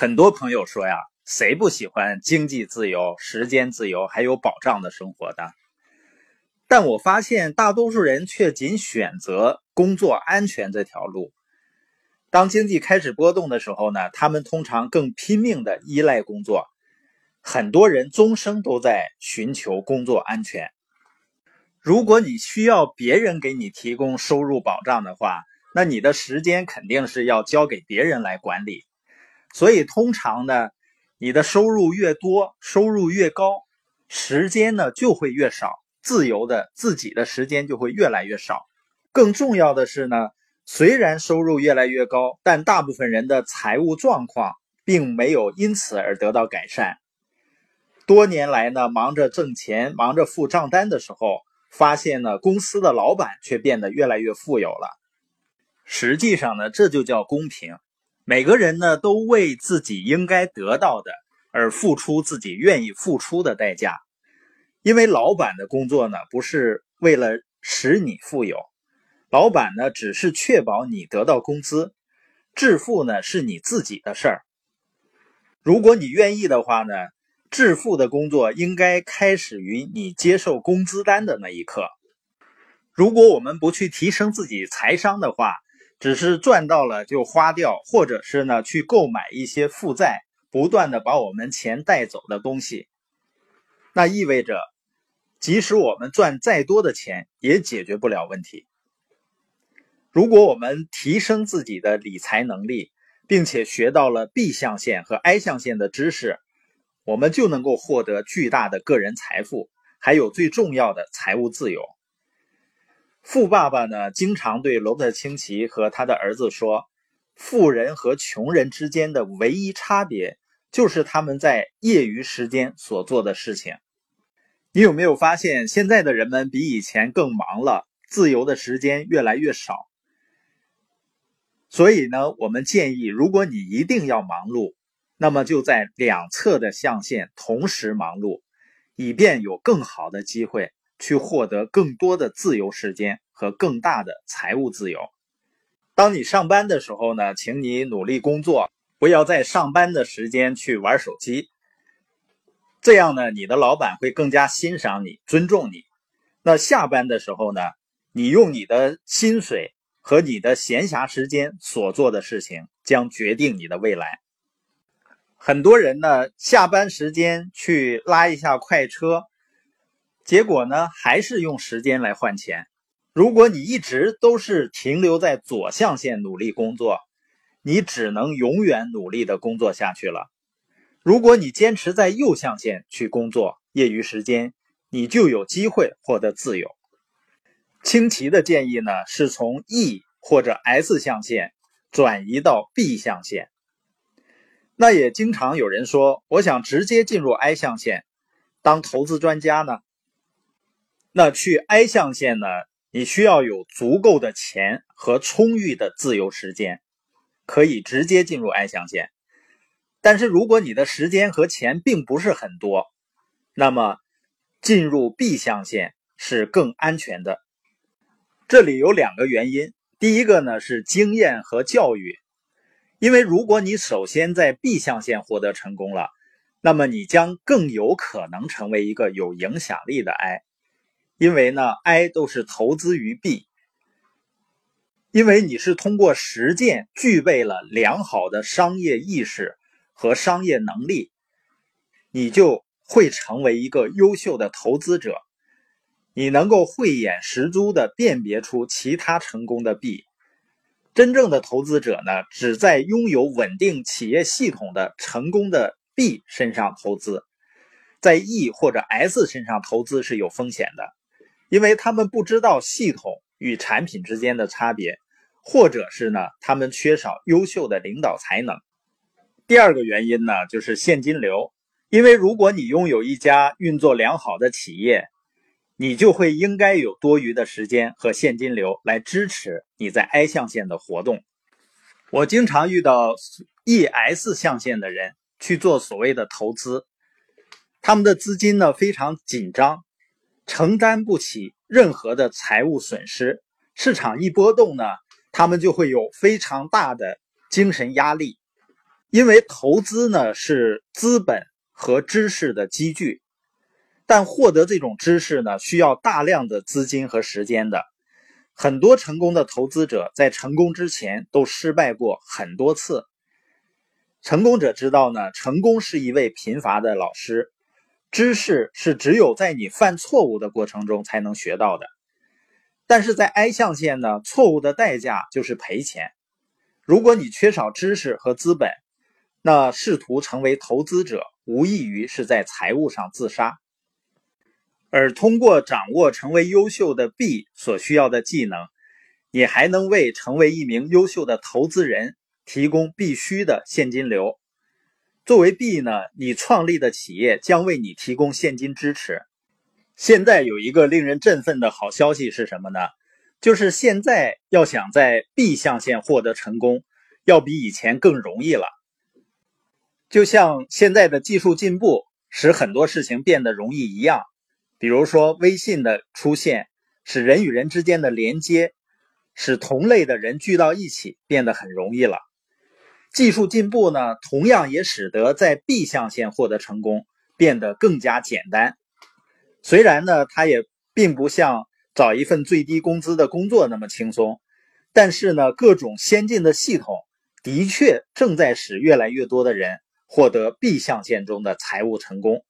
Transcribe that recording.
很多朋友说呀，谁不喜欢经济自由、时间自由还有保障的生活的？但我发现大多数人却仅选择工作安全这条路。当经济开始波动的时候呢，他们通常更拼命的依赖工作。很多人终生都在寻求工作安全。如果你需要别人给你提供收入保障的话，那你的时间肯定是要交给别人来管理。所以，通常呢，你的收入越多，收入越高，时间呢就会越少，自由的自己的时间就会越来越少。更重要的是呢，虽然收入越来越高，但大部分人的财务状况并没有因此而得到改善。多年来呢，忙着挣钱，忙着付账单的时候，发现呢，公司的老板却变得越来越富有了。实际上呢，这就叫公平。每个人呢，都为自己应该得到的而付出自己愿意付出的代价。因为老板的工作呢，不是为了使你富有，老板呢，只是确保你得到工资。致富呢，是你自己的事儿。如果你愿意的话呢，致富的工作应该开始于你接受工资单的那一刻。如果我们不去提升自己财商的话，只是赚到了就花掉，或者是呢去购买一些负债，不断的把我们钱带走的东西，那意味着，即使我们赚再多的钱，也解决不了问题。如果我们提升自己的理财能力，并且学到了 B 象限和 I 象限的知识，我们就能够获得巨大的个人财富，还有最重要的财务自由。富爸爸呢，经常对罗伯特清崎和他的儿子说：“富人和穷人之间的唯一差别，就是他们在业余时间所做的事情。”你有没有发现，现在的人们比以前更忙了，自由的时间越来越少？所以呢，我们建议，如果你一定要忙碌，那么就在两侧的象限同时忙碌，以便有更好的机会。去获得更多的自由时间和更大的财务自由。当你上班的时候呢，请你努力工作，不要在上班的时间去玩手机。这样呢，你的老板会更加欣赏你、尊重你。那下班的时候呢，你用你的薪水和你的闲暇时间所做的事情，将决定你的未来。很多人呢，下班时间去拉一下快车。结果呢，还是用时间来换钱。如果你一直都是停留在左象限努力工作，你只能永远努力的工作下去了。如果你坚持在右象限去工作，业余时间你就有机会获得自由。清奇的建议呢，是从 E 或者 S 象限转移到 B 象限。那也经常有人说，我想直接进入 I 象限，当投资专家呢？那去 I 象限呢？你需要有足够的钱和充裕的自由时间，可以直接进入 I 象限。但是如果你的时间和钱并不是很多，那么进入 B 象限是更安全的。这里有两个原因，第一个呢是经验和教育，因为如果你首先在 B 象限获得成功了，那么你将更有可能成为一个有影响力的 I。因为呢，I 都是投资于 B，因为你是通过实践具备了良好的商业意识和商业能力，你就会成为一个优秀的投资者。你能够慧眼识珠的辨别出其他成功的 B。真正的投资者呢，只在拥有稳定企业系统的成功的 B 身上投资，在 E 或者 S 身上投资是有风险的。因为他们不知道系统与产品之间的差别，或者是呢，他们缺少优秀的领导才能。第二个原因呢，就是现金流。因为如果你拥有一家运作良好的企业，你就会应该有多余的时间和现金流来支持你在 I 象限的活动。我经常遇到 ES 象限的人去做所谓的投资，他们的资金呢非常紧张。承担不起任何的财务损失，市场一波动呢，他们就会有非常大的精神压力。因为投资呢是资本和知识的积聚，但获得这种知识呢需要大量的资金和时间的。很多成功的投资者在成功之前都失败过很多次。成功者知道呢，成功是一位贫乏的老师，知识是只有在你犯错误的过程中才能学到的。但是在 I 象限呢，错误的代价就是赔钱。如果你缺少知识和资本，那试图成为投资者，无异于是在财务上自杀。而通过掌握成为优秀的 B 所需要的技能，你还能为成为一名优秀的投资人提供必须的现金流。作为 B 呢，你创立的企业将为你提供现金支持。现在有一个令人振奋的好消息是什么呢？就是现在要想在 B 象限获得成功，要比以前更容易了。就像现在的技术进步使很多事情变得容易一样。比如说，微信的出现使人与人之间的连接，使同类的人聚到一起变得很容易了。技术进步呢，同样也使得在 B 象限获得成功变得更加简单。虽然呢，它也并不像找一份最低工资的工作那么轻松，但是呢，各种先进的系统的确正在使越来越多的人获得 B 象限中的财务成功。